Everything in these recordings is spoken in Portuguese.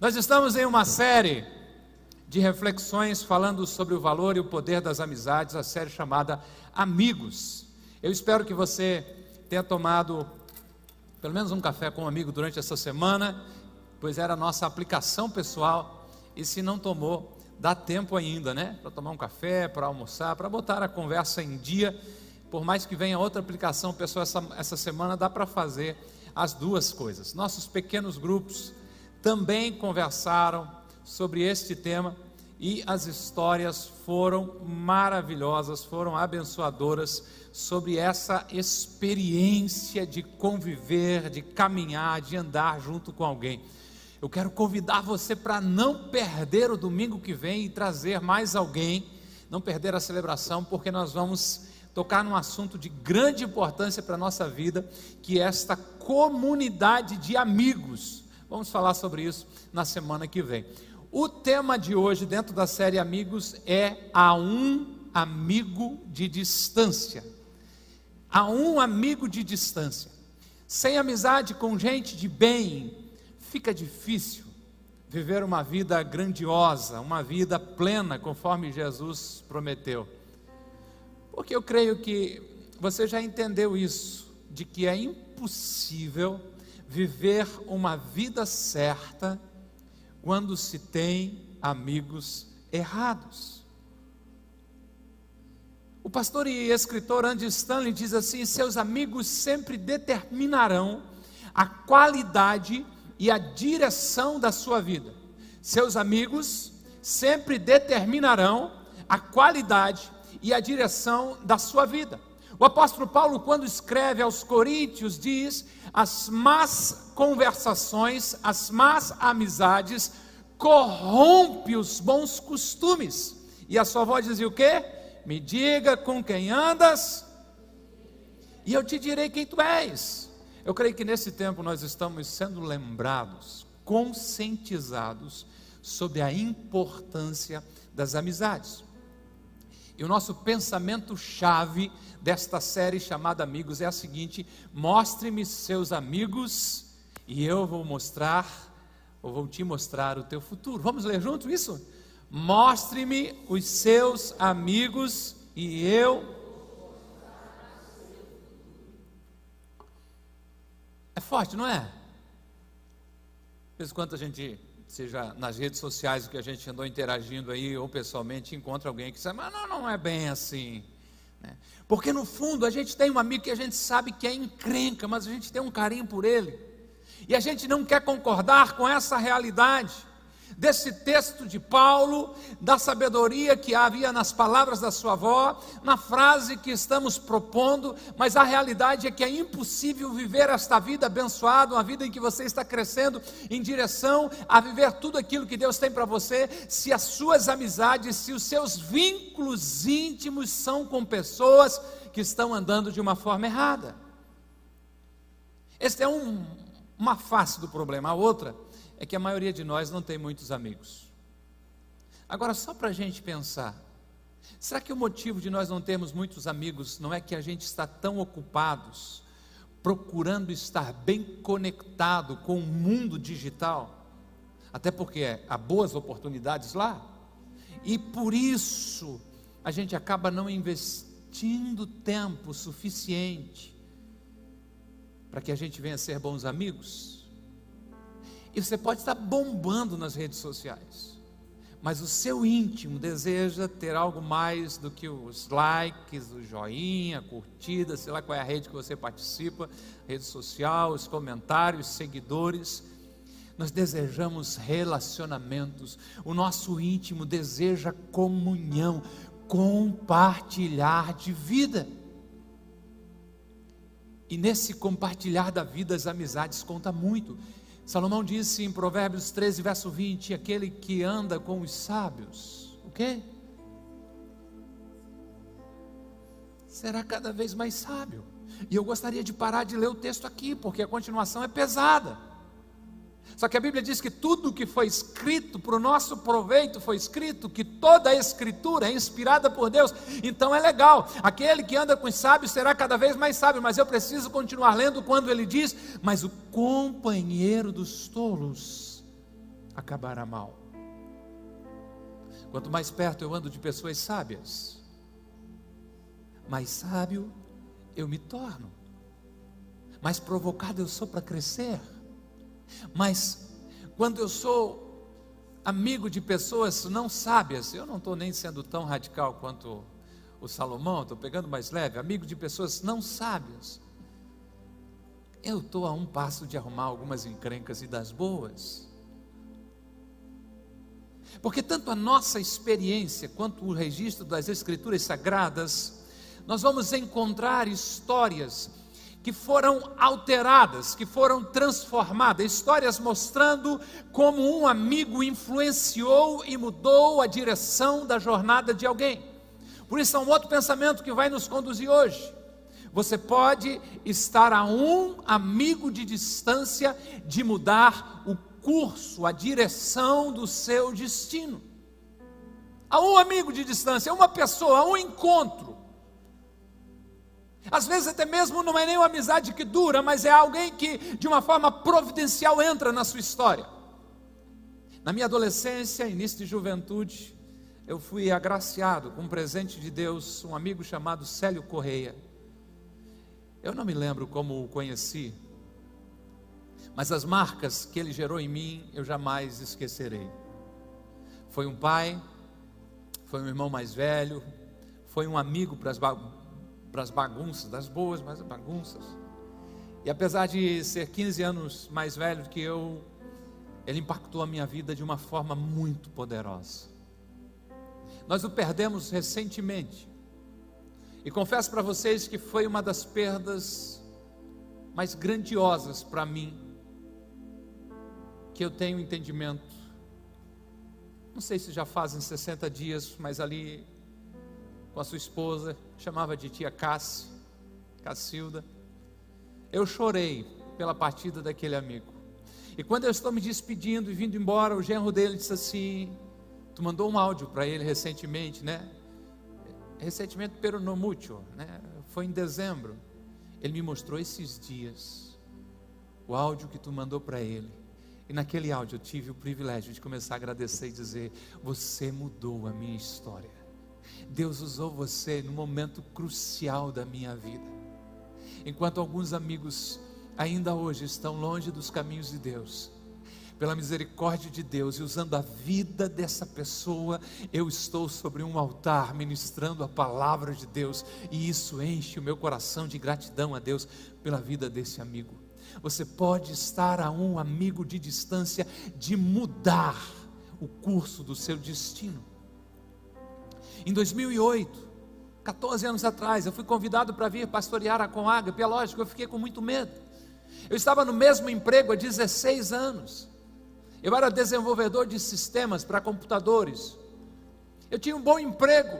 Nós estamos em uma série de reflexões falando sobre o valor e o poder das amizades, a série chamada Amigos. Eu espero que você tenha tomado pelo menos um café com um amigo durante essa semana, pois era a nossa aplicação pessoal, e se não tomou, dá tempo ainda, né? Para tomar um café, para almoçar, para botar a conversa em dia. Por mais que venha outra aplicação pessoal essa, essa semana, dá para fazer as duas coisas. Nossos pequenos grupos também conversaram sobre este tema e as histórias foram maravilhosas, foram abençoadoras sobre essa experiência de conviver, de caminhar, de andar junto com alguém. Eu quero convidar você para não perder o domingo que vem e trazer mais alguém, não perder a celebração, porque nós vamos tocar num assunto de grande importância para a nossa vida, que é esta comunidade de amigos. Vamos falar sobre isso na semana que vem. O tema de hoje, dentro da série Amigos, é a um amigo de distância. A um amigo de distância. Sem amizade com gente de bem, fica difícil viver uma vida grandiosa, uma vida plena, conforme Jesus prometeu. Porque eu creio que você já entendeu isso, de que é impossível viver uma vida certa quando se tem amigos errados. O pastor e escritor Andy Stanley diz assim: seus amigos sempre determinarão a qualidade e a direção da sua vida. Seus amigos sempre determinarão a qualidade e a direção da sua vida. O apóstolo Paulo, quando escreve aos Coríntios, diz: as más conversações, as más amizades corrompe os bons costumes. E a sua voz dizia o quê? Me diga com quem andas, e eu te direi quem tu és. Eu creio que nesse tempo nós estamos sendo lembrados, conscientizados sobre a importância das amizades. E o nosso pensamento-chave desta série chamada Amigos é a seguinte: mostre-me seus amigos e eu vou mostrar, ou vou te mostrar o teu futuro. Vamos ler junto isso? Mostre-me os seus amigos e eu É forte, não é? De vez em quando a gente, seja nas redes sociais que a gente andou interagindo aí, ou pessoalmente, encontra alguém que diz, mas não, não é bem assim. Né? Porque no fundo a gente tem um amigo que a gente sabe que é encrenca, mas a gente tem um carinho por ele. E a gente não quer concordar com essa realidade desse texto de Paulo, da sabedoria que havia nas palavras da sua avó, na frase que estamos propondo, mas a realidade é que é impossível viver esta vida abençoada, uma vida em que você está crescendo em direção a viver tudo aquilo que Deus tem para você, se as suas amizades, se os seus vínculos íntimos são com pessoas que estão andando de uma forma errada. Esta é um, uma face do problema. A outra é que a maioria de nós não tem muitos amigos. Agora, só para a gente pensar, será que o motivo de nós não termos muitos amigos não é que a gente está tão ocupados, procurando estar bem conectado com o mundo digital? Até porque há boas oportunidades lá, e por isso a gente acaba não investindo tempo suficiente para que a gente venha ser bons amigos. E você pode estar bombando nas redes sociais, mas o seu íntimo deseja ter algo mais do que os likes, o joinha, curtida, sei lá qual é a rede que você participa, rede social, os comentários, seguidores. Nós desejamos relacionamentos, o nosso íntimo deseja comunhão, compartilhar de vida. E nesse compartilhar da vida, as amizades contam muito. Salomão disse em Provérbios 13, verso 20: aquele que anda com os sábios, o quê? Será cada vez mais sábio. E eu gostaria de parar de ler o texto aqui, porque a continuação é pesada. Só que a Bíblia diz que tudo que foi escrito para o nosso proveito foi escrito, que toda a escritura é inspirada por Deus. Então é legal. Aquele que anda com os sábios será cada vez mais sábio, mas eu preciso continuar lendo quando ele diz: "Mas o companheiro dos tolos acabará mal. Quanto mais perto eu ando de pessoas sábias, mais sábio eu me torno, mais provocado eu sou para crescer. Mas quando eu sou amigo de pessoas não sábias, eu não estou nem sendo tão radical quanto o Salomão, estou pegando mais leve, amigo de pessoas não sábias, eu estou a um passo de arrumar algumas encrencas e das boas. Porque tanto a nossa experiência quanto o registro das Escrituras Sagradas, nós vamos encontrar histórias que foram alteradas, que foram transformadas, histórias mostrando como um amigo influenciou e mudou a direção da jornada de alguém. Por isso é um outro pensamento que vai nos conduzir hoje. Você pode estar a um amigo de distância de mudar o curso, a direção do seu destino. A um amigo de distância, a uma pessoa, a um encontro às vezes até mesmo não é nem uma amizade que dura, mas é alguém que de uma forma providencial entra na sua história. Na minha adolescência, início de juventude, eu fui agraciado com um presente de Deus, um amigo chamado Célio Correia. Eu não me lembro como o conheci, mas as marcas que ele gerou em mim eu jamais esquecerei. Foi um pai, foi um irmão mais velho, foi um amigo para as para as bagunças, das boas, mas bagunças. E apesar de ser 15 anos mais velho que eu, ele impactou a minha vida de uma forma muito poderosa. Nós o perdemos recentemente. E confesso para vocês que foi uma das perdas mais grandiosas para mim, que eu tenho entendimento. Não sei se já fazem 60 dias, mas ali com a sua esposa, chamava de tia Cassi, Cacilda. Eu chorei pela partida daquele amigo. E quando eu estou me despedindo e vindo embora, o genro dele disse assim: Tu mandou um áudio para ele recentemente, né? Recentemente, pero no mucho, né? Foi em dezembro. Ele me mostrou esses dias o áudio que tu mandou para ele. E naquele áudio eu tive o privilégio de começar a agradecer e dizer: Você mudou a minha história. Deus usou você no momento crucial da minha vida. Enquanto alguns amigos ainda hoje estão longe dos caminhos de Deus, pela misericórdia de Deus e usando a vida dessa pessoa, eu estou sobre um altar ministrando a palavra de Deus, e isso enche o meu coração de gratidão a Deus pela vida desse amigo. Você pode estar a um amigo de distância de mudar o curso do seu destino. Em 2008, 14 anos atrás, eu fui convidado para vir pastorear a Comágape. É lógico, eu fiquei com muito medo. Eu estava no mesmo emprego há 16 anos. Eu era desenvolvedor de sistemas para computadores. Eu tinha um bom emprego.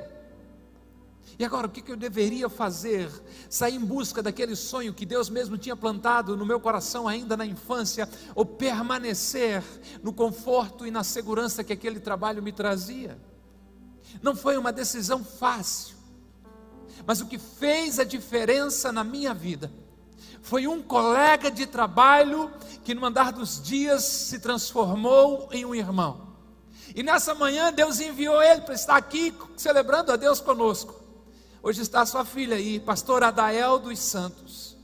E agora, o que eu deveria fazer? Sair em busca daquele sonho que Deus mesmo tinha plantado no meu coração ainda na infância, ou permanecer no conforto e na segurança que aquele trabalho me trazia? Não foi uma decisão fácil, mas o que fez a diferença na minha vida foi um colega de trabalho que no andar dos dias se transformou em um irmão. E nessa manhã Deus enviou ele para estar aqui celebrando a Deus conosco. Hoje está sua filha aí, pastor Adael dos Santos.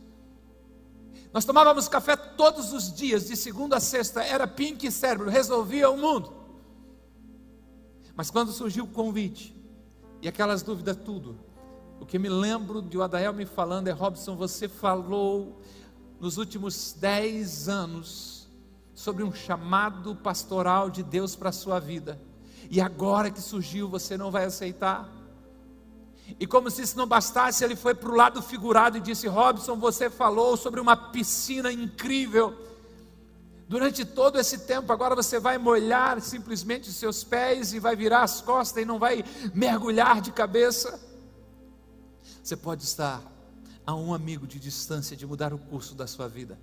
Nós tomávamos café todos os dias, de segunda a sexta, era pink cérebro, resolvia o mundo. Mas quando surgiu o convite, e aquelas dúvidas tudo, o que me lembro de o Adael me falando é: Robson, você falou nos últimos dez anos sobre um chamado pastoral de Deus para a sua vida, e agora que surgiu, você não vai aceitar? E como se isso não bastasse, ele foi para o lado figurado e disse: Robson, você falou sobre uma piscina incrível Durante todo esse tempo, agora você vai molhar simplesmente os seus pés e vai virar as costas e não vai mergulhar de cabeça. Você pode estar a um amigo de distância de mudar o curso da sua vida.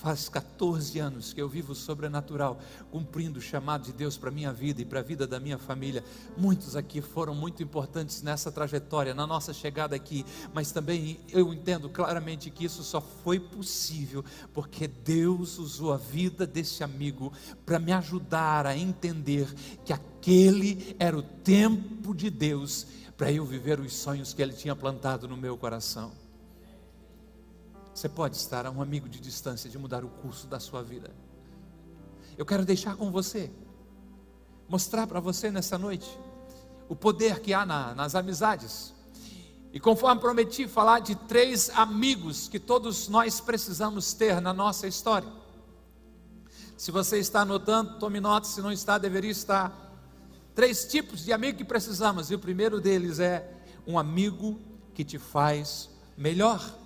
Faz 14 anos que eu vivo sobrenatural, cumprindo o chamado de Deus para a minha vida e para a vida da minha família. Muitos aqui foram muito importantes nessa trajetória, na nossa chegada aqui, mas também eu entendo claramente que isso só foi possível porque Deus usou a vida desse amigo para me ajudar a entender que aquele era o tempo de Deus para eu viver os sonhos que Ele tinha plantado no meu coração. Você pode estar a um amigo de distância de mudar o curso da sua vida. Eu quero deixar com você, mostrar para você nessa noite o poder que há na, nas amizades. E conforme prometi, falar de três amigos que todos nós precisamos ter na nossa história. Se você está anotando, tome nota, se não está, deveria estar. Três tipos de amigo que precisamos, e o primeiro deles é um amigo que te faz melhor.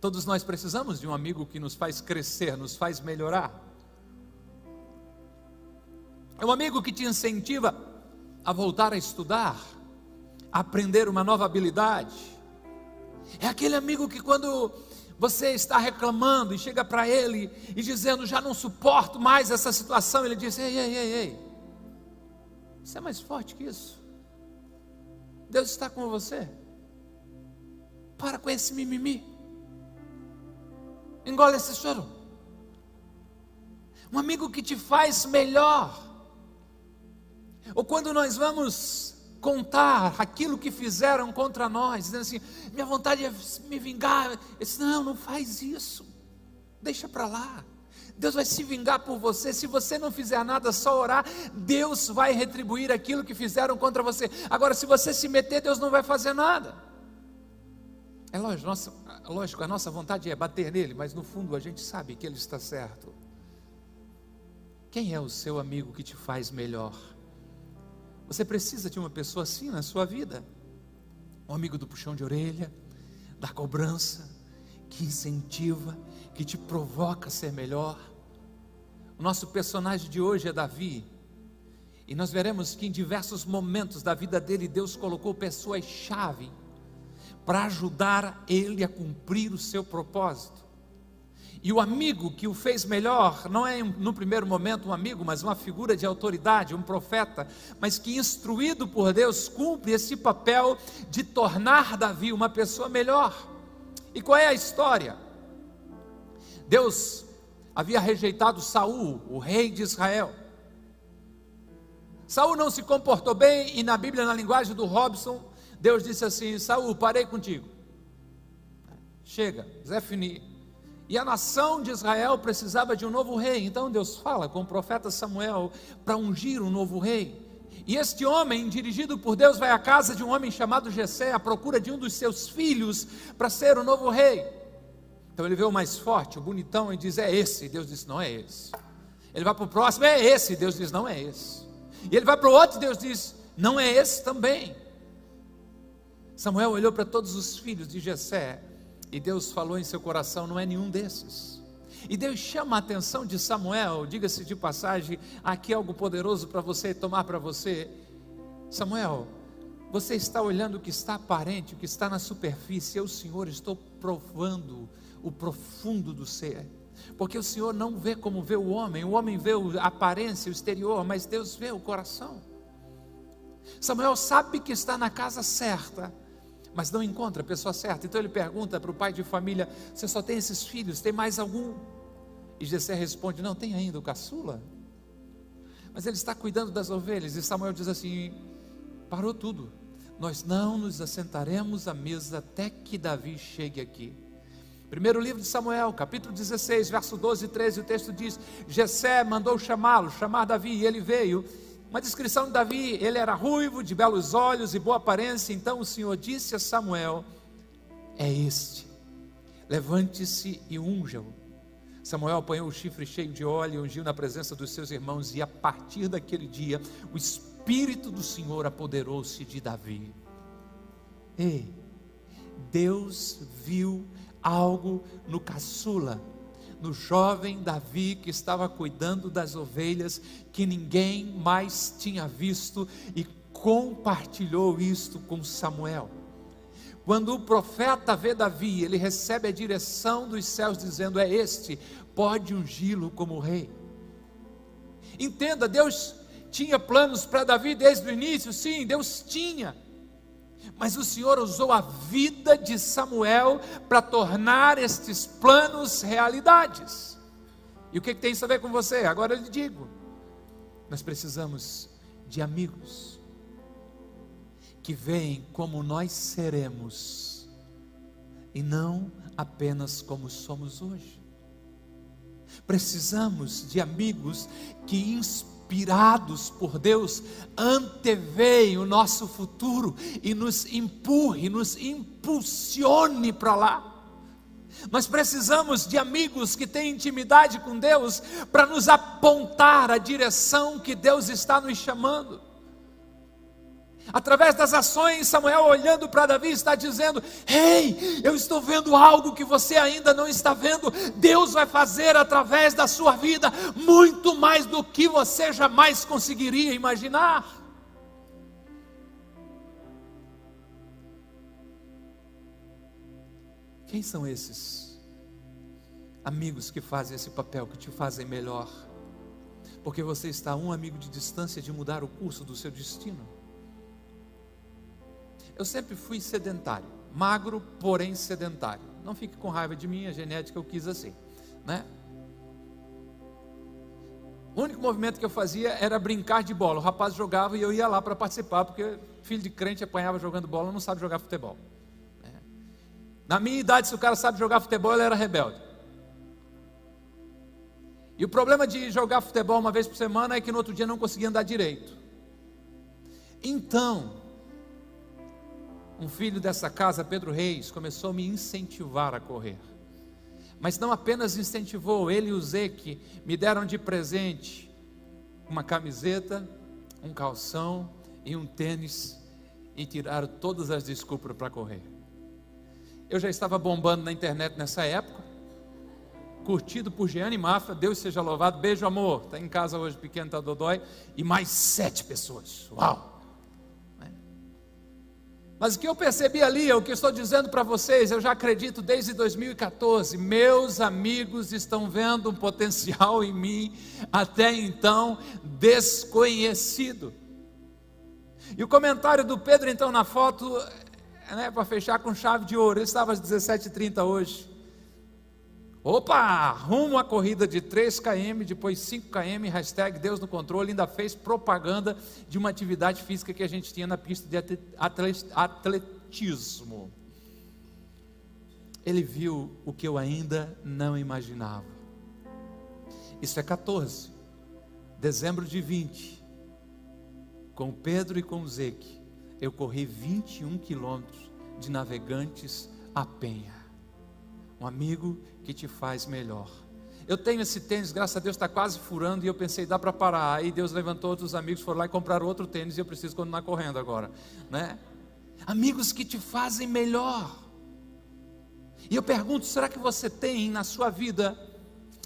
Todos nós precisamos de um amigo que nos faz crescer, nos faz melhorar. É um amigo que te incentiva a voltar a estudar, a aprender uma nova habilidade. É aquele amigo que quando você está reclamando e chega para ele e dizendo já não suporto mais essa situação, ele diz: ei, ei, ei, ei, você é mais forte que isso. Deus está com você. Para com esse mimimi. Engole esse choro. Um amigo que te faz melhor. Ou quando nós vamos contar aquilo que fizeram contra nós, dizendo assim: minha vontade é me vingar. disse, não, não faz isso. Deixa para lá. Deus vai se vingar por você. Se você não fizer nada, só orar, Deus vai retribuir aquilo que fizeram contra você. Agora, se você se meter, Deus não vai fazer nada. É lógico, nossa, lógico, a nossa vontade é bater nele, mas no fundo a gente sabe que ele está certo. Quem é o seu amigo que te faz melhor? Você precisa de uma pessoa assim na sua vida. Um amigo do puxão de orelha, da cobrança, que incentiva, que te provoca a ser melhor. O nosso personagem de hoje é Davi. E nós veremos que em diversos momentos da vida dele, Deus colocou pessoas-chave para ajudar ele a cumprir o seu propósito. E o amigo que o fez melhor, não é no primeiro momento um amigo, mas uma figura de autoridade, um profeta, mas que instruído por Deus cumpre esse papel de tornar Davi uma pessoa melhor. E qual é a história? Deus havia rejeitado Saul, o rei de Israel. Saul não se comportou bem e na Bíblia, na linguagem do Robson, Deus disse assim: Saul, parei contigo. Chega, Zé Fini. E a nação de Israel precisava de um novo rei. Então Deus fala com o profeta Samuel para ungir um novo rei. E este homem, dirigido por Deus, vai à casa de um homem chamado Jessé à procura de um dos seus filhos para ser o novo rei. Então ele vê o mais forte, o bonitão, e diz: É esse. Deus diz: Não é esse. Ele vai para o próximo: É esse. Deus diz: Não é esse. E ele vai para o outro, Deus diz: Não é esse também. Samuel olhou para todos os filhos de Jessé e Deus falou em seu coração: não é nenhum desses. E Deus chama a atenção de Samuel, diga-se de passagem, aqui algo poderoso para você tomar para você. Samuel, você está olhando o que está aparente, o que está na superfície, eu, Senhor, estou provando o profundo do ser. Porque o Senhor não vê como vê o homem, o homem vê a aparência, o exterior, mas Deus vê o coração. Samuel sabe que está na casa certa, mas não encontra a pessoa certa. Então ele pergunta para o pai de família: Você só tem esses filhos? Tem mais algum? E Jessé responde: Não, tem ainda o caçula. Mas ele está cuidando das ovelhas. E Samuel diz assim: Parou tudo. Nós não nos assentaremos à mesa até que Davi chegue aqui. Primeiro livro de Samuel, capítulo 16, verso 12 e 13, o texto diz: Jessé mandou chamá-lo, chamar Davi, e ele veio. Uma descrição de Davi, ele era ruivo, de belos olhos e boa aparência. Então o Senhor disse a Samuel: É este, levante-se e unja-o. Samuel apanhou o chifre cheio de óleo e ungiu na presença dos seus irmãos, e a partir daquele dia, o Espírito do Senhor apoderou-se de Davi. Ei, Deus viu algo no caçula no jovem Davi que estava cuidando das ovelhas que ninguém mais tinha visto e compartilhou isto com Samuel. Quando o profeta vê Davi, ele recebe a direção dos céus dizendo: É este, pode ungí-lo como rei. Entenda, Deus tinha planos para Davi desde o início, sim, Deus tinha. Mas o Senhor usou a vida de Samuel para tornar estes planos realidades. E o que, que tem isso a ver com você? Agora eu lhe digo: nós precisamos de amigos que veem como nós seremos e não apenas como somos hoje. Precisamos de amigos que inspirados por Deus anteveem o nosso futuro e nos empurre, nos impulsione para lá. Nós precisamos de amigos que têm intimidade com Deus para nos apontar a direção que Deus está nos chamando. Através das ações, Samuel olhando para Davi está dizendo: Ei, eu estou vendo algo que você ainda não está vendo. Deus vai fazer através da sua vida muito mais do que você jamais conseguiria imaginar. Quem são esses amigos que fazem esse papel, que te fazem melhor? Porque você está um amigo de distância de mudar o curso do seu destino. Eu sempre fui sedentário, magro, porém sedentário. Não fique com raiva de mim, a genética eu quis assim, né? O único movimento que eu fazia era brincar de bola. O rapaz jogava e eu ia lá para participar, porque filho de crente apanhava jogando bola, não sabe jogar futebol. Na minha idade, se o cara sabe jogar futebol, ele era rebelde. E o problema de jogar futebol uma vez por semana é que no outro dia não conseguia andar direito. Então, um filho dessa casa, Pedro Reis, começou a me incentivar a correr. Mas não apenas incentivou, ele e o Zeque me deram de presente uma camiseta, um calção e um tênis e tiraram todas as desculpas para correr. Eu já estava bombando na internet nessa época. Curtido por Jeane Mafra, Deus seja louvado. Beijo, amor. Está em casa hoje, pequeno, tá dodói. E mais sete pessoas. Uau! Mas o que eu percebi ali, é o que estou dizendo para vocês, eu já acredito desde 2014. Meus amigos estão vendo um potencial em mim, até então desconhecido. E o comentário do Pedro, então, na foto, né, para fechar com chave de ouro. Ele estava às 17h30 hoje. Opa, rumo à corrida de 3 km, depois 5 km, hashtag Deus no controle, ainda fez propaganda de uma atividade física que a gente tinha na pista de atletismo. Ele viu o que eu ainda não imaginava. Isso é 14, dezembro de 20, com Pedro e com Zeque eu corri 21 quilômetros de navegantes a penha. Um amigo que te faz melhor. Eu tenho esse tênis, graças a Deus está quase furando e eu pensei, dá para parar. Aí Deus levantou outros amigos, foram lá e compraram outro tênis e eu preciso continuar correndo agora, né? Amigos que te fazem melhor. E eu pergunto, será que você tem na sua vida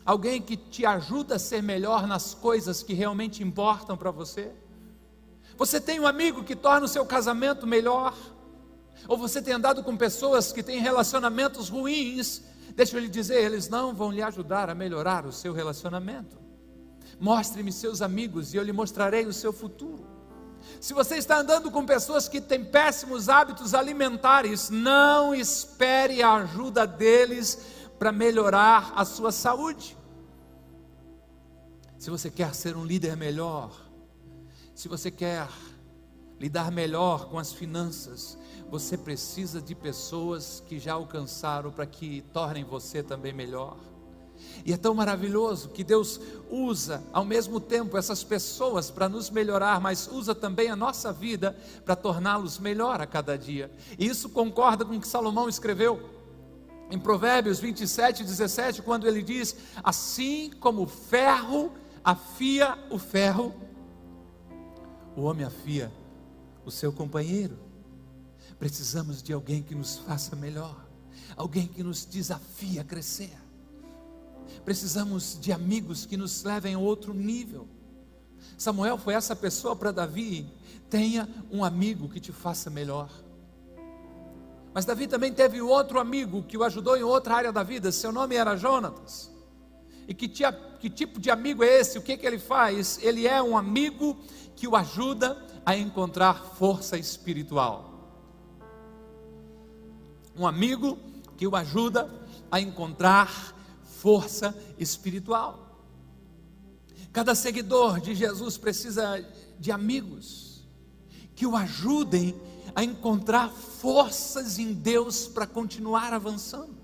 alguém que te ajuda a ser melhor nas coisas que realmente importam para você? Você tem um amigo que torna o seu casamento melhor? Ou você tem andado com pessoas que têm relacionamentos ruins? Deixa eu lhe dizer, eles não vão lhe ajudar a melhorar o seu relacionamento. Mostre-me seus amigos e eu lhe mostrarei o seu futuro. Se você está andando com pessoas que têm péssimos hábitos alimentares, não espere a ajuda deles para melhorar a sua saúde. Se você quer ser um líder melhor, se você quer lidar melhor com as finanças, você precisa de pessoas que já alcançaram para que tornem você também melhor. E é tão maravilhoso que Deus usa ao mesmo tempo essas pessoas para nos melhorar, mas usa também a nossa vida para torná-los melhor a cada dia. E isso concorda com o que Salomão escreveu em Provérbios 27, 17, quando ele diz: Assim como o ferro afia o ferro, o homem afia o seu companheiro. Precisamos de alguém que nos faça melhor, alguém que nos desafie a crescer. Precisamos de amigos que nos levem a outro nível. Samuel foi essa pessoa para Davi. Tenha um amigo que te faça melhor. Mas Davi também teve outro amigo que o ajudou em outra área da vida, seu nome era Jonatas. E que, tia, que tipo de amigo é esse? O que, que ele faz? Ele é um amigo que o ajuda a encontrar força espiritual. Um amigo que o ajuda a encontrar força espiritual. Cada seguidor de Jesus precisa de amigos que o ajudem a encontrar forças em Deus para continuar avançando.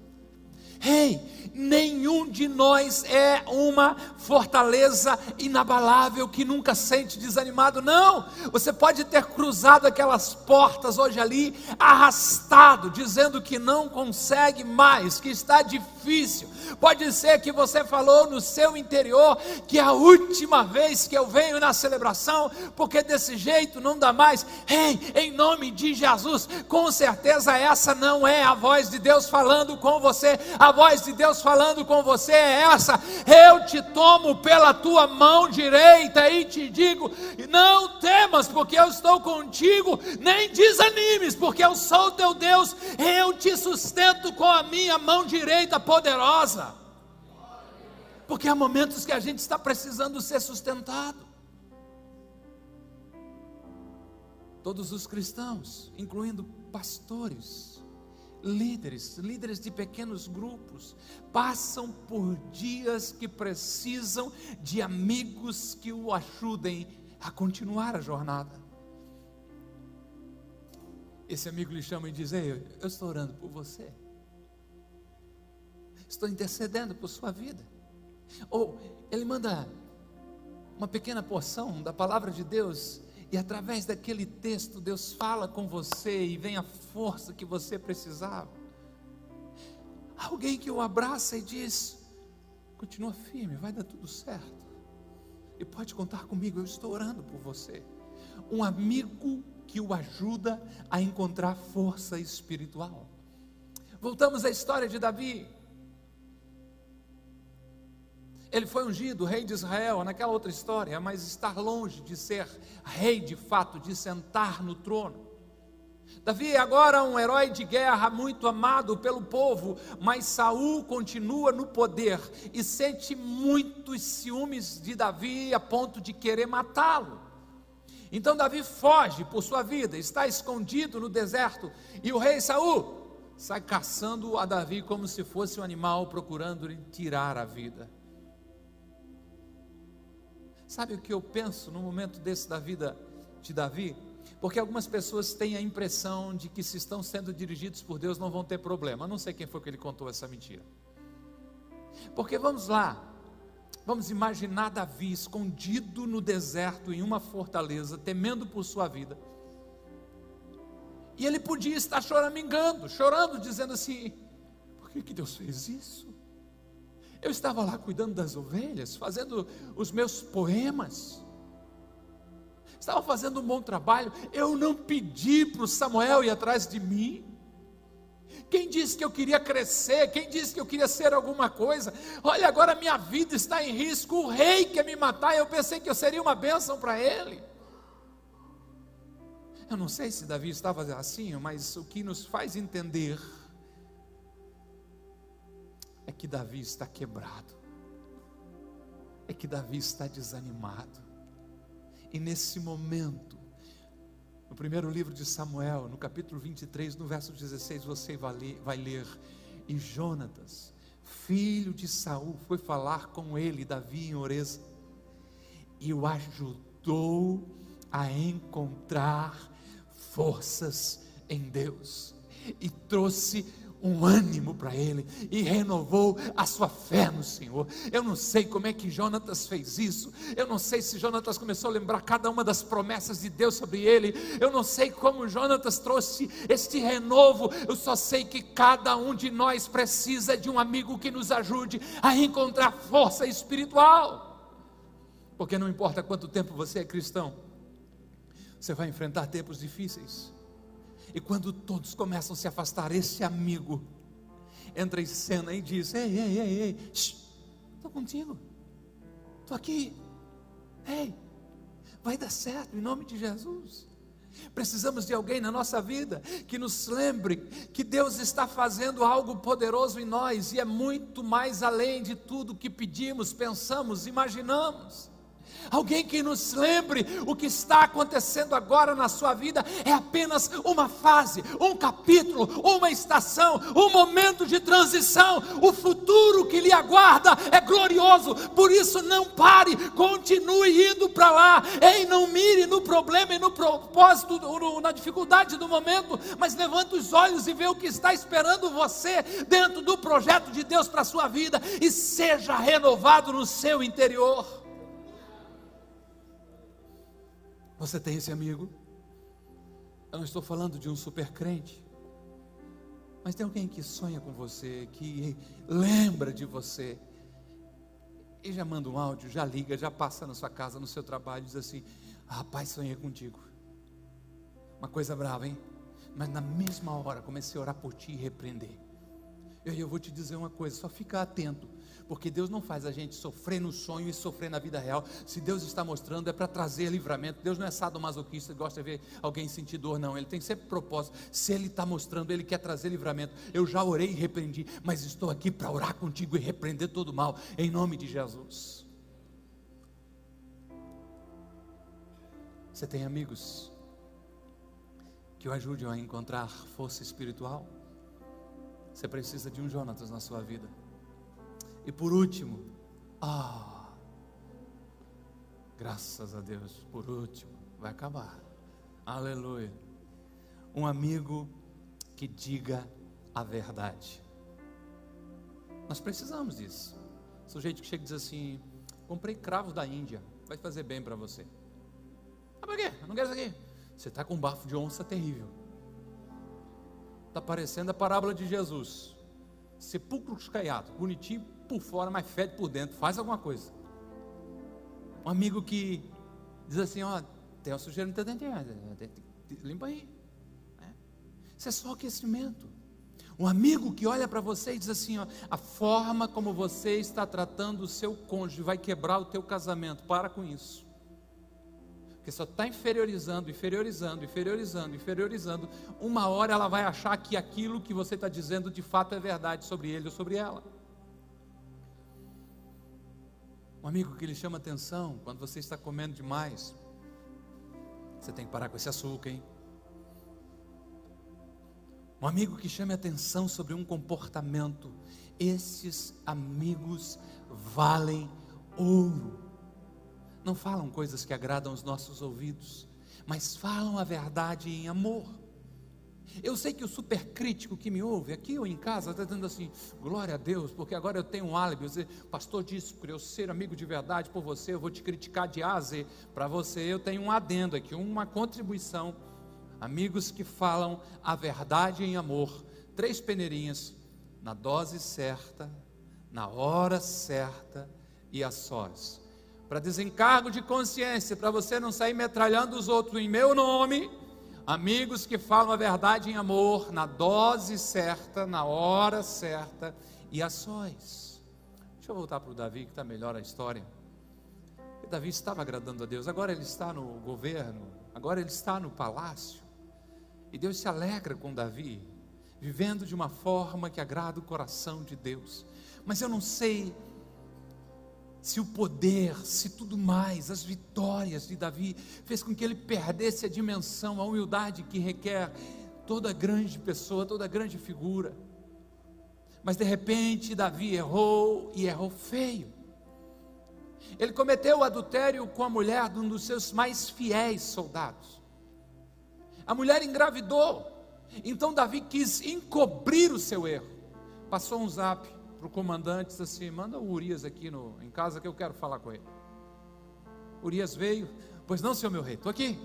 Ei, nenhum de nós é uma fortaleza inabalável que nunca sente desanimado, não. Você pode ter cruzado aquelas portas hoje ali, arrastado, dizendo que não consegue mais, que está difícil. Pode ser que você falou no seu interior que é a última vez que eu venho na celebração, porque desse jeito não dá mais. Ei, em nome de Jesus, com certeza essa não é a voz de Deus falando com você. A a voz de Deus falando com você é essa: eu te tomo pela tua mão direita e te digo: não temas, porque eu estou contigo, nem desanimes, porque eu sou teu Deus, eu te sustento com a minha mão direita poderosa. Porque há momentos que a gente está precisando ser sustentado. Todos os cristãos, incluindo pastores, líderes, líderes de pequenos grupos, passam por dias que precisam de amigos que o ajudem a continuar a jornada. Esse amigo lhe chama e diz: Ei, eu estou orando por você, estou intercedendo por sua vida. Ou ele manda uma pequena porção da palavra de Deus e através daquele texto, Deus fala com você e vem a força que você precisava. Alguém que o abraça e diz: continua firme, vai dar tudo certo. E pode contar comigo, eu estou orando por você. Um amigo que o ajuda a encontrar força espiritual. Voltamos à história de Davi. Ele foi ungido rei de Israel, naquela outra história, mas estar longe de ser rei de fato, de sentar no trono. Davi é agora um herói de guerra muito amado pelo povo, mas Saul continua no poder e sente muitos ciúmes de Davi a ponto de querer matá-lo. Então Davi foge por sua vida, está escondido no deserto e o rei Saul sai caçando a Davi como se fosse um animal procurando lhe tirar a vida. Sabe o que eu penso no momento desse da vida de Davi? Porque algumas pessoas têm a impressão de que se estão sendo dirigidos por Deus não vão ter problema. Eu não sei quem foi que ele contou essa mentira. Porque vamos lá, vamos imaginar Davi escondido no deserto em uma fortaleza, temendo por sua vida. E ele podia estar choramingando, chorando, dizendo assim: por que, que Deus fez isso? Eu estava lá cuidando das ovelhas, fazendo os meus poemas. Estava fazendo um bom trabalho. Eu não pedi para o Samuel ir atrás de mim. Quem disse que eu queria crescer? Quem disse que eu queria ser alguma coisa? Olha, agora minha vida está em risco. O rei quer me matar. Eu pensei que eu seria uma bênção para ele. Eu não sei se Davi estava assim, mas o que nos faz entender que Davi está quebrado, é que Davi está desanimado. E nesse momento, no primeiro livro de Samuel, no capítulo 23, no verso 16, você vai ler, vai ler e Jonatas, filho de Saul, foi falar com ele, Davi, em Oreza, e o ajudou a encontrar forças em Deus, e trouxe um ânimo para ele e renovou a sua fé no Senhor. Eu não sei como é que Jonatas fez isso. Eu não sei se Jonatas começou a lembrar cada uma das promessas de Deus sobre ele. Eu não sei como Jonatas trouxe este renovo. Eu só sei que cada um de nós precisa de um amigo que nos ajude a encontrar força espiritual. Porque não importa quanto tempo você é cristão, você vai enfrentar tempos difíceis. E quando todos começam a se afastar, esse amigo entra em cena e diz: Ei, ei, ei, ei, estou contigo, estou aqui, ei, vai dar certo em nome de Jesus. Precisamos de alguém na nossa vida que nos lembre que Deus está fazendo algo poderoso em nós e é muito mais além de tudo que pedimos, pensamos, imaginamos alguém que nos lembre o que está acontecendo agora na sua vida é apenas uma fase, um capítulo, uma estação, um momento de transição. O futuro que lhe aguarda é glorioso, por isso não pare, continue indo para lá. Ei, não mire no problema e no propósito, na dificuldade do momento, mas levante os olhos e vê o que está esperando você dentro do projeto de Deus para a sua vida e seja renovado no seu interior. Você tem esse amigo? Eu não estou falando de um super crente, mas tem alguém que sonha com você, que lembra de você, e já manda um áudio, já liga, já passa na sua casa, no seu trabalho, diz assim: Rapaz, sonhei contigo. Uma coisa brava, hein? Mas na mesma hora comecei a orar por ti e repreender. E aí eu vou te dizer uma coisa, só fica atento porque Deus não faz a gente sofrer no sonho e sofrer na vida real. Se Deus está mostrando, é para trazer livramento. Deus não é sadomasoquista, gosta de ver alguém sentir dor, não. Ele tem sempre propósito. Se Ele está mostrando, Ele quer trazer livramento. Eu já orei e repreendi, mas estou aqui para orar contigo e repreender todo mal, em nome de Jesus. Você tem amigos que o ajudem a encontrar força espiritual? Você precisa de um Jonatas na sua vida. E por último, ah, graças a Deus, por último, vai acabar. Aleluia. Um amigo que diga a verdade. Nós precisamos disso. O sujeito que chega e diz assim: comprei cravos da Índia, vai fazer bem para você. Ah, para quê? Eu não quero isso aqui. Você está com um bafo de onça terrível. Está parecendo a parábola de Jesus. Sepulcros caiados, bonitinho, por fora, mas fede por dentro. Faz alguma coisa. Um amigo que diz assim: Ó, tem uma sujeira no teu dente, limpa aí. É. Isso é só aquecimento. Um amigo que olha para você e diz assim: ó, a forma como você está tratando o seu cônjuge vai quebrar o teu casamento. Para com isso. Porque só está inferiorizando, inferiorizando, inferiorizando, inferiorizando. Uma hora ela vai achar que aquilo que você está dizendo de fato é verdade sobre ele ou sobre ela. Um amigo que lhe chama atenção quando você está comendo demais. Você tem que parar com esse açúcar, hein? Um amigo que chame atenção sobre um comportamento. Esses amigos valem ouro. Não falam coisas que agradam os nossos ouvidos, mas falam a verdade em amor. Eu sei que o super crítico que me ouve aqui ou em casa está dizendo assim: glória a Deus, porque agora eu tenho um álibi. O pastor disse, por eu ser amigo de verdade por você, eu vou te criticar de A a Z. Para você, eu tenho um adendo aqui, uma contribuição. Amigos que falam a verdade em amor. Três peneirinhas, na dose certa, na hora certa e a sós. Para desencargo de consciência, para você não sair metralhando os outros em meu nome Amigos que falam a verdade em amor, na dose certa, na hora certa e a sós. Deixa eu voltar para o Davi, que está melhor a história. Davi estava agradando a Deus, agora ele está no governo, agora ele está no palácio. E Deus se alegra com Davi, vivendo de uma forma que agrada o coração de Deus. Mas eu não sei se o poder, se tudo mais, as vitórias de Davi fez com que ele perdesse a dimensão, a humildade que requer toda grande pessoa, toda grande figura. Mas de repente Davi errou e errou feio. Ele cometeu o adultério com a mulher de um dos seus mais fiéis soldados. A mulher engravidou. Então Davi quis encobrir o seu erro. Passou um zap para o comandante, disse assim: manda o Urias aqui no, em casa que eu quero falar com ele. Urias veio, pois não, senhor meu rei, estou aqui.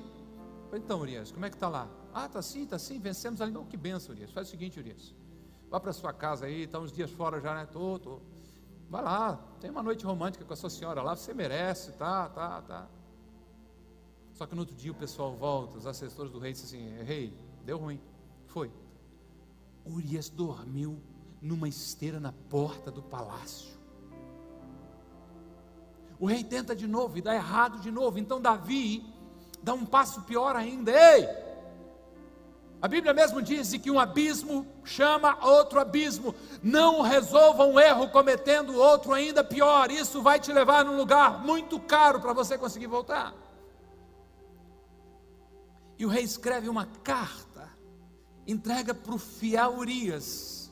Então, Urias, como é que está lá? Ah, está sim, está sim, vencemos ali. Não, que benção, Urias. Faz o seguinte, Urias. Vá para sua casa aí, está uns dias fora já, né? Tô, tô. Vai lá, tem uma noite romântica com a sua senhora lá, você merece, tá, tá, tá. Só que no outro dia o pessoal volta, os assessores do rei dizem assim: Rei, deu ruim. Foi. Urias dormiu numa esteira na porta do palácio. O rei tenta de novo e dá errado de novo. Então Davi dá um passo pior ainda. Ei! A Bíblia mesmo diz que um abismo chama outro abismo. Não resolva um erro cometendo outro ainda pior. Isso vai te levar num lugar muito caro para você conseguir voltar. E o rei escreve uma carta, entrega para o fiel Urias,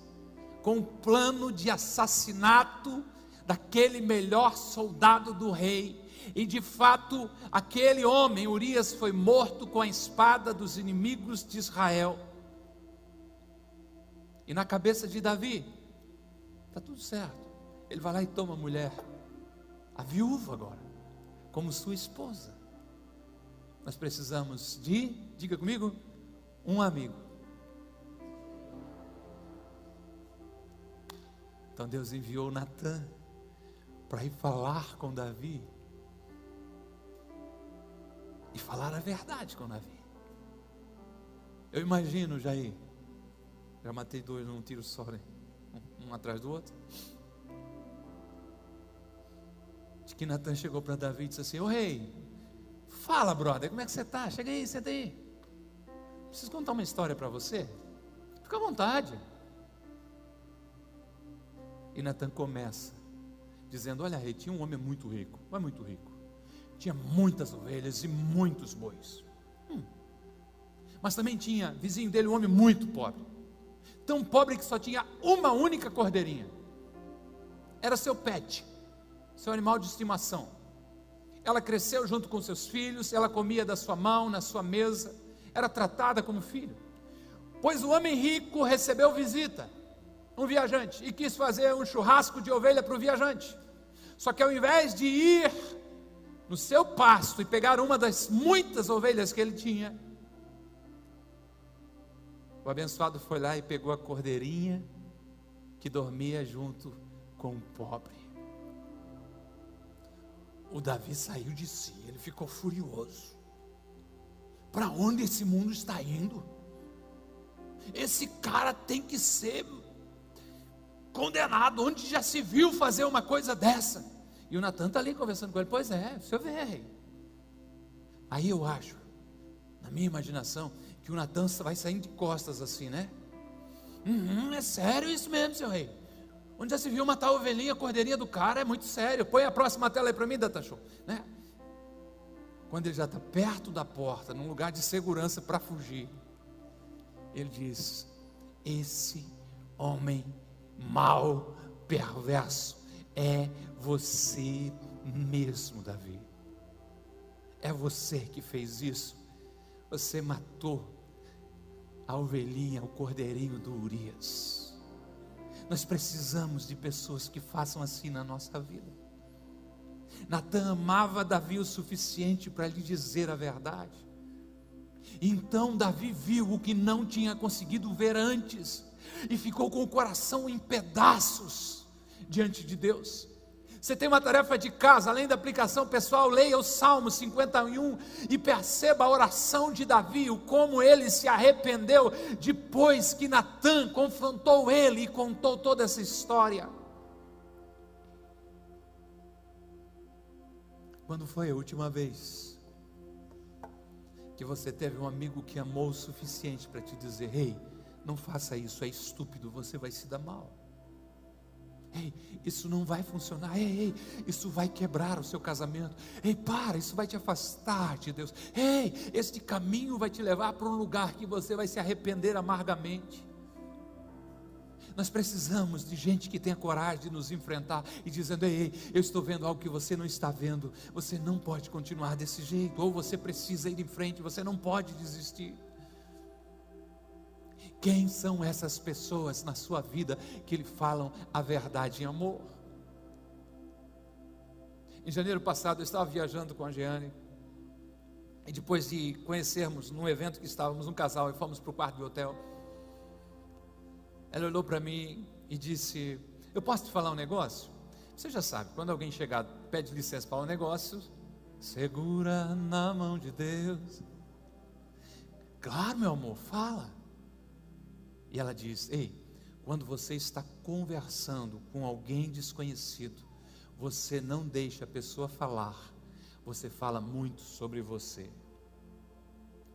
com um plano de assassinato daquele melhor soldado do rei e de fato, aquele homem, Urias, foi morto com a espada dos inimigos de Israel. E na cabeça de Davi, está tudo certo. Ele vai lá e toma a mulher, a viúva agora, como sua esposa. Nós precisamos de, diga comigo, um amigo. Então Deus enviou Natan para ir falar com Davi e falar a verdade com Davi. Eu imagino, Jair, já matei dois num tiro só, né? um, atrás do outro. De que Natan chegou para Davi e disse assim: Ô rei, fala, brother, como é que você está? Chega aí, senta aí. Preciso contar uma história para você. Fica à vontade. E Natan começa dizendo: Olha, rei, tinha um homem muito rico, mas muito rico tinha muitas ovelhas e muitos bois. Hum. Mas também tinha vizinho dele um homem muito pobre. Tão pobre que só tinha uma única cordeirinha. Era seu pet, seu animal de estimação. Ela cresceu junto com seus filhos, ela comia da sua mão, na sua mesa, era tratada como filho. Pois o homem rico recebeu visita, um viajante, e quis fazer um churrasco de ovelha para o viajante. Só que ao invés de ir no seu pasto e pegar uma das muitas ovelhas que ele tinha. O abençoado foi lá e pegou a cordeirinha que dormia junto com o pobre. O Davi saiu de si, ele ficou furioso. Para onde esse mundo está indo? Esse cara tem que ser condenado. Onde já se viu fazer uma coisa dessa? E o Natan está ali conversando com ele. Pois é, o senhor vê. Aí eu acho, na minha imaginação, que o Natan vai saindo de costas assim, né? Uhum, é sério isso mesmo, seu rei. Onde já se viu matar a ovelhinha, a cordeirinha do cara, é muito sério. Põe a próxima tela aí para mim, Show, né? Quando ele já está perto da porta, num lugar de segurança para fugir, ele diz: Esse homem mau, perverso, é você mesmo, Davi. É você que fez isso. Você matou a ovelhinha, o cordeirinho do Urias. Nós precisamos de pessoas que façam assim na nossa vida. Natan amava Davi o suficiente para lhe dizer a verdade. Então Davi viu o que não tinha conseguido ver antes e ficou com o coração em pedaços diante de Deus. Você tem uma tarefa de casa, além da aplicação pessoal, leia o Salmo 51 e perceba a oração de Davi, o como ele se arrependeu depois que Natan confrontou ele e contou toda essa história. Quando foi a última vez que você teve um amigo que amou o suficiente para te dizer: "Ei, não faça isso, é estúpido, você vai se dar mal"? Ei, isso não vai funcionar. Ei, ei, isso vai quebrar o seu casamento. Ei, para, isso vai te afastar de Deus. Ei, este caminho vai te levar para um lugar que você vai se arrepender amargamente. Nós precisamos de gente que tenha coragem de nos enfrentar e dizendo: ei, ei, eu estou vendo algo que você não está vendo. Você não pode continuar desse jeito, ou você precisa ir em frente, você não pode desistir. Quem são essas pessoas na sua vida que lhe falam a verdade em amor? Em janeiro passado eu estava viajando com a Jeane e depois de conhecermos num evento que estávamos um casal e fomos para o quarto do hotel, ela olhou para mim e disse: Eu posso te falar um negócio? Você já sabe, quando alguém chegar, pede licença para um negócio, segura na mão de Deus. Claro, meu amor, fala. E ela diz: Ei, quando você está conversando com alguém desconhecido, você não deixa a pessoa falar, você fala muito sobre você.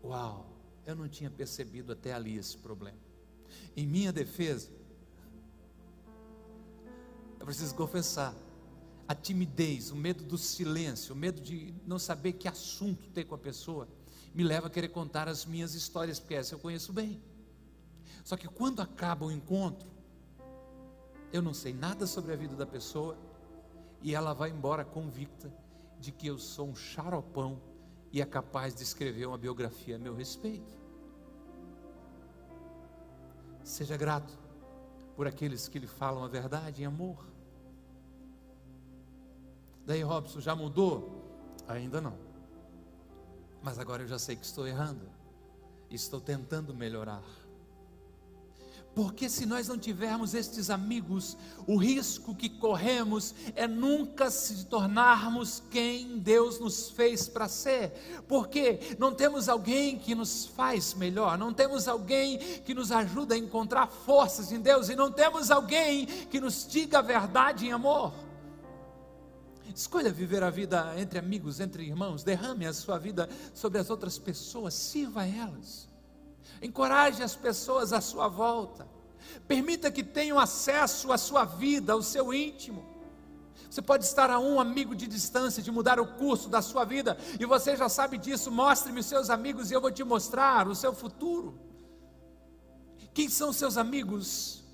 Uau! Eu não tinha percebido até ali esse problema. Em minha defesa, eu preciso confessar, a timidez, o medo do silêncio, o medo de não saber que assunto ter com a pessoa, me leva a querer contar as minhas histórias, porque essa eu conheço bem. Só que quando acaba o encontro, eu não sei nada sobre a vida da pessoa e ela vai embora convicta de que eu sou um xaropão e é capaz de escrever uma biografia a meu respeito. Seja grato por aqueles que lhe falam a verdade em amor. Daí, Robson, já mudou? Ainda não. Mas agora eu já sei que estou errando. Estou tentando melhorar. Porque se nós não tivermos estes amigos, o risco que corremos é nunca se tornarmos quem Deus nos fez para ser. Porque não temos alguém que nos faz melhor, não temos alguém que nos ajuda a encontrar forças em Deus e não temos alguém que nos diga a verdade em amor. Escolha viver a vida entre amigos, entre irmãos, derrame a sua vida sobre as outras pessoas, sirva elas. Encoraje as pessoas à sua volta. Permita que tenham acesso à sua vida, ao seu íntimo. Você pode estar a um amigo de distância de mudar o curso da sua vida, e você já sabe disso. Mostre-me os seus amigos e eu vou te mostrar o seu futuro. Quem são seus amigos?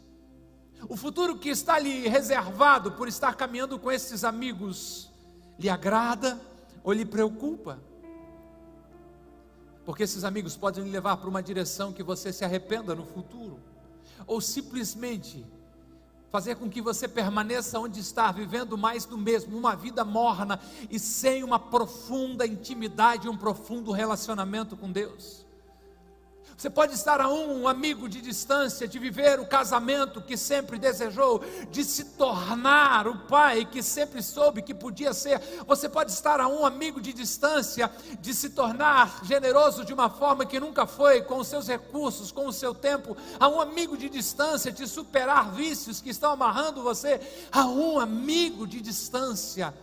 O futuro que está lhe reservado por estar caminhando com esses amigos, lhe agrada ou lhe preocupa? Porque esses amigos podem levar para uma direção que você se arrependa no futuro, ou simplesmente fazer com que você permaneça onde está, vivendo mais do mesmo, uma vida morna e sem uma profunda intimidade, um profundo relacionamento com Deus. Você pode estar a um, amigo de distância, de viver o casamento que sempre desejou, de se tornar o pai que sempre soube que podia ser. Você pode estar a um amigo de distância, de se tornar generoso de uma forma que nunca foi, com os seus recursos, com o seu tempo. A um amigo de distância, de superar vícios que estão amarrando você. A um amigo de distância,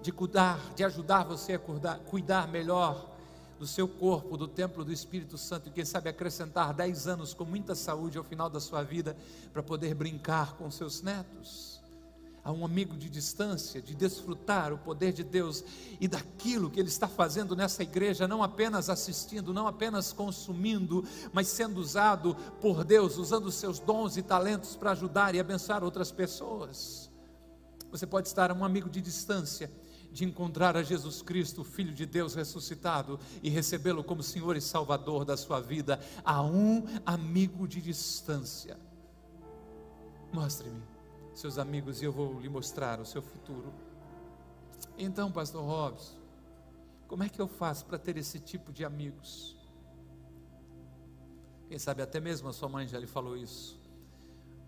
de cuidar, de ajudar você a cuidar, cuidar melhor do seu corpo, do templo do Espírito Santo, e quem sabe acrescentar 10 anos com muita saúde ao final da sua vida, para poder brincar com seus netos. A um amigo de distância, de desfrutar o poder de Deus e daquilo que Ele está fazendo nessa igreja, não apenas assistindo, não apenas consumindo, mas sendo usado por Deus, usando os seus dons e talentos para ajudar e abençoar outras pessoas. Você pode estar a um amigo de distância, de encontrar a Jesus Cristo, Filho de Deus ressuscitado, e recebê-lo como Senhor e Salvador da sua vida, a um amigo de distância. Mostre-me seus amigos e eu vou lhe mostrar o seu futuro. Então, Pastor Robson, como é que eu faço para ter esse tipo de amigos? Quem sabe até mesmo a sua mãe já lhe falou isso.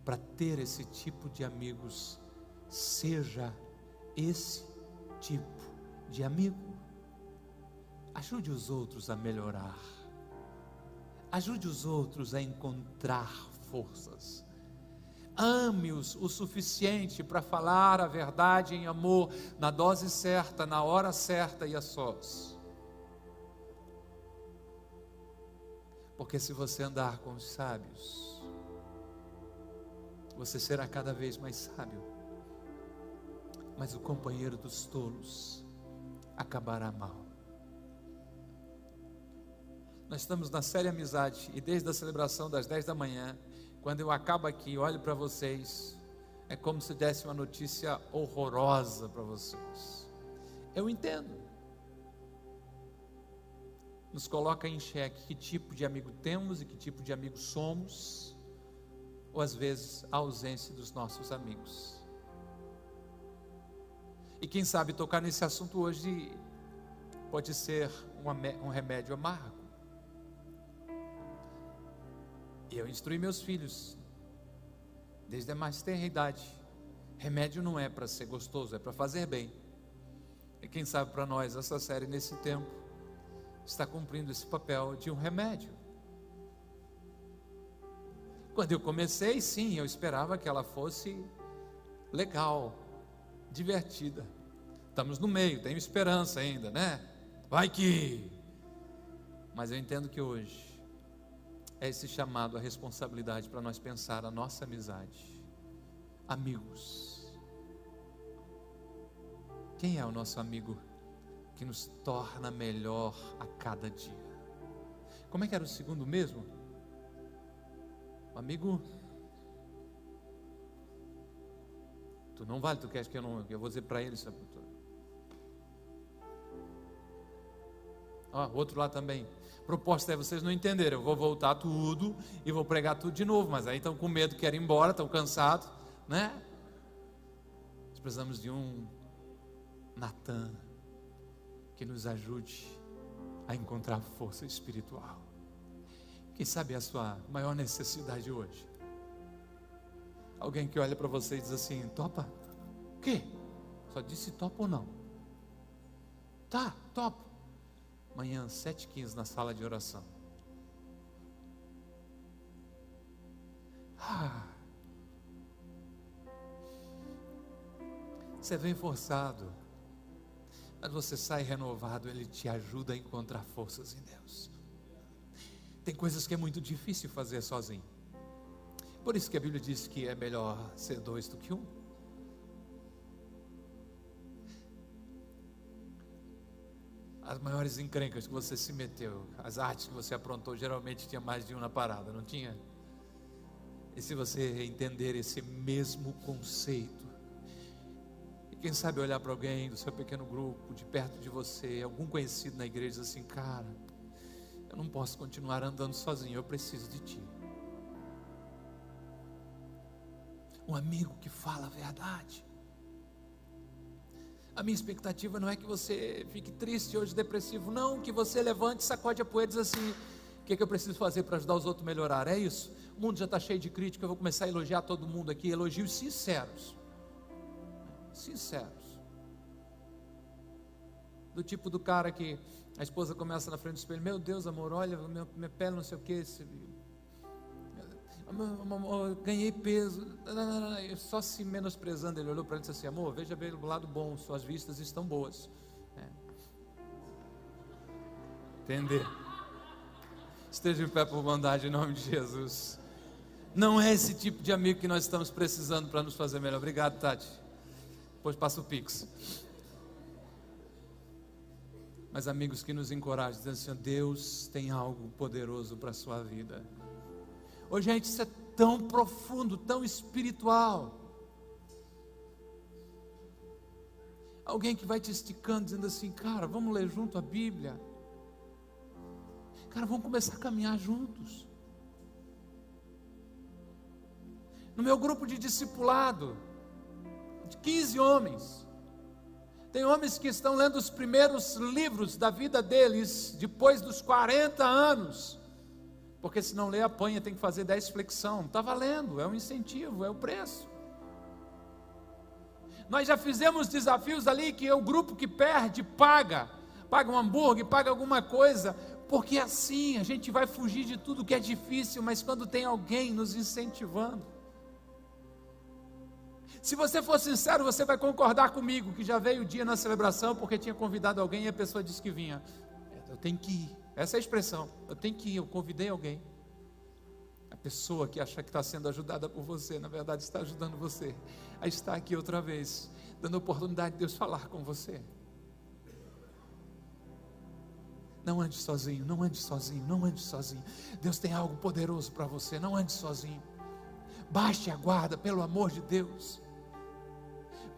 Para ter esse tipo de amigos, seja esse tipo de amigo. Ajude os outros a melhorar. Ajude os outros a encontrar forças. Ame-os o suficiente para falar a verdade em amor, na dose certa, na hora certa e a sós. Porque se você andar com os sábios, você será cada vez mais sábio mas o companheiro dos tolos acabará mal. Nós estamos na série Amizade e desde a celebração das 10 da manhã, quando eu acabo aqui, olho para vocês, é como se desse uma notícia horrorosa para vocês. Eu entendo. Nos coloca em xeque que tipo de amigo temos e que tipo de amigo somos, ou às vezes a ausência dos nossos amigos. E quem sabe tocar nesse assunto hoje pode ser um remédio amargo. Eu instruí meus filhos, desde a mais tenra idade. Remédio não é para ser gostoso, é para fazer bem. E quem sabe para nós, essa série nesse tempo está cumprindo esse papel de um remédio. Quando eu comecei, sim, eu esperava que ela fosse legal, divertida. Estamos no meio, tenho esperança ainda, né? Vai que. Mas eu entendo que hoje é esse chamado à responsabilidade para nós pensar a nossa amizade. Amigos. Quem é o nosso amigo que nos torna melhor a cada dia? Como é que era o segundo mesmo? O amigo. Tu não vale, tu queres que eu não. Eu vou dizer para ele, sabe? Ó, outro lá também. Proposta é vocês não entenderam. Eu vou voltar tudo e vou pregar tudo de novo. Mas aí estão com medo, querem ir embora, estão cansados, né? Nós precisamos de um Natan que nos ajude a encontrar força espiritual. Quem sabe é a sua maior necessidade hoje? Alguém que olha para você e diz assim: topa? O quê? Só disse topa ou não? Tá, topa. Amanhã, 7h15, na sala de oração. Ah. Você vem forçado, mas você sai renovado, Ele te ajuda a encontrar forças em Deus. Tem coisas que é muito difícil fazer sozinho. Por isso que a Bíblia diz que é melhor ser dois do que um. As maiores encrencas que você se meteu, as artes que você aprontou, geralmente tinha mais de um na parada, não tinha? E se você entender esse mesmo conceito, e quem sabe olhar para alguém do seu pequeno grupo, de perto de você, algum conhecido na igreja, assim, cara, eu não posso continuar andando sozinho, eu preciso de ti. Um amigo que fala a verdade. A minha expectativa não é que você fique triste hoje, depressivo, não, que você levante, sacode a poeira e diz assim: o que, é que eu preciso fazer para ajudar os outros a melhorar? É isso. O mundo já está cheio de crítica, eu vou começar a elogiar todo mundo aqui, elogios sinceros. Sinceros. Do tipo do cara que a esposa começa na frente do espelho: Meu Deus, amor, olha, minha, minha pele não sei o que. Ganhei peso, só se menosprezando. Ele olhou para ele e disse assim: Amor, veja bem o lado bom, suas vistas estão boas. É. Entender? Esteja em pé por bondade em nome de Jesus. Não é esse tipo de amigo que nós estamos precisando para nos fazer melhor. Obrigado, Tati. Depois passa o Pix mas amigos que nos encorajam, dizendo assim: Deus tem algo poderoso para a sua vida. Hoje, gente, isso é tão profundo, tão espiritual. Alguém que vai te esticando, dizendo assim: Cara, vamos ler junto a Bíblia. Cara, vamos começar a caminhar juntos. No meu grupo de discipulado, de 15 homens, tem homens que estão lendo os primeiros livros da vida deles depois dos 40 anos. Porque se não lê, apanha, tem que fazer 10 flexão. Está valendo, é um incentivo, é o preço. Nós já fizemos desafios ali que o grupo que perde paga, paga um hambúrguer, paga alguma coisa, porque assim a gente vai fugir de tudo que é difícil, mas quando tem alguém nos incentivando. Se você for sincero, você vai concordar comigo que já veio o dia na celebração porque tinha convidado alguém e a pessoa disse que vinha. Eu tenho que ir. Essa é a expressão. Eu tenho que ir. Eu convidei alguém. A pessoa que acha que está sendo ajudada por você, na verdade está ajudando você a estar aqui outra vez, dando oportunidade de Deus falar com você. Não ande sozinho, não ande sozinho, não ande sozinho. Deus tem algo poderoso para você, não ande sozinho. Baixe a guarda, pelo amor de Deus.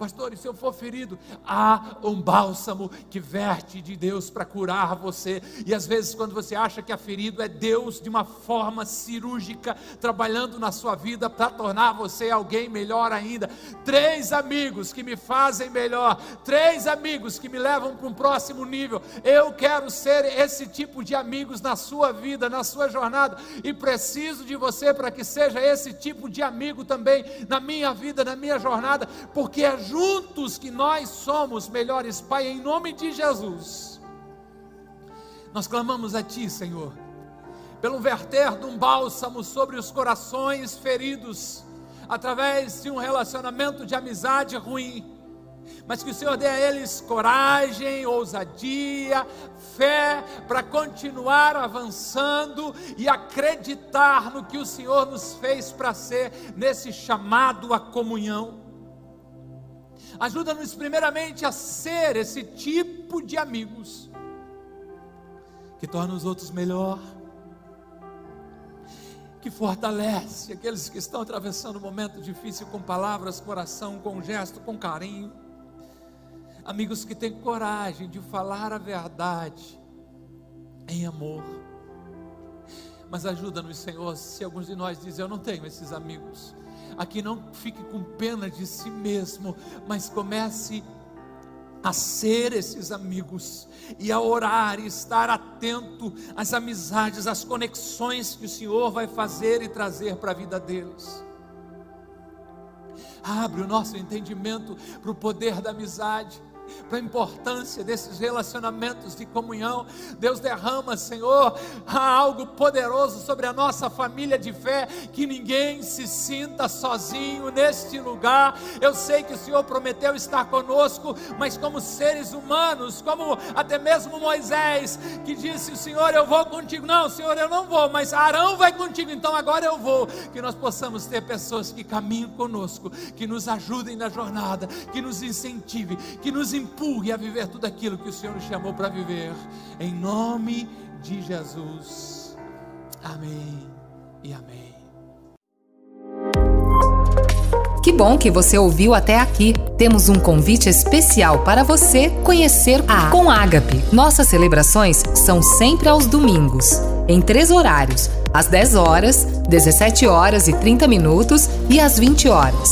Pastor, e se eu for ferido? Há um bálsamo que verte de Deus para curar você. E às vezes, quando você acha que é ferido, é Deus de uma forma cirúrgica trabalhando na sua vida para tornar você alguém melhor ainda. Três amigos que me fazem melhor, três amigos que me levam para um próximo nível. Eu quero ser esse tipo de amigos na sua vida, na sua jornada, e preciso de você para que seja esse tipo de amigo também na minha vida, na minha jornada, porque é juntos que nós somos melhores, Pai, em nome de Jesus. Nós clamamos a Ti, Senhor, pelo verter de um bálsamo sobre os corações feridos, através de um relacionamento de amizade ruim, mas que o Senhor dê a eles coragem, ousadia, fé para continuar avançando e acreditar no que o Senhor nos fez para ser nesse chamado à comunhão. Ajuda-nos primeiramente a ser esse tipo de amigos que torna os outros melhor, que fortalece aqueles que estão atravessando um momento difícil com palavras, coração, com gesto, com carinho amigos que têm coragem de falar a verdade em amor. Mas ajuda-nos, Senhor, se alguns de nós dizem, eu não tenho esses amigos. Aqui não fique com pena de si mesmo, mas comece a ser esses amigos e a orar e estar atento às amizades, às conexões que o Senhor vai fazer e trazer para a vida deles. Abre o nosso entendimento para o poder da amizade para a importância desses relacionamentos de comunhão. Deus derrama, Senhor, algo poderoso sobre a nossa família de fé, que ninguém se sinta sozinho neste lugar. Eu sei que o Senhor prometeu estar conosco, mas como seres humanos, como até mesmo Moisés, que disse: Senhor, eu vou contigo. Não, Senhor, eu não vou, mas Arão vai contigo, então agora eu vou. Que nós possamos ter pessoas que caminham conosco, que nos ajudem na jornada, que nos incentive, que nos empurre a viver tudo aquilo que o Senhor nos chamou para viver. Em nome de Jesus. Amém e amém. Que bom que você ouviu até aqui. Temos um convite especial para você conhecer a Com Ágape. Nossas celebrações são sempre aos domingos, em três horários: às 10 horas, 17 horas e 30 minutos e às 20 horas.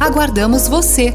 Aguardamos você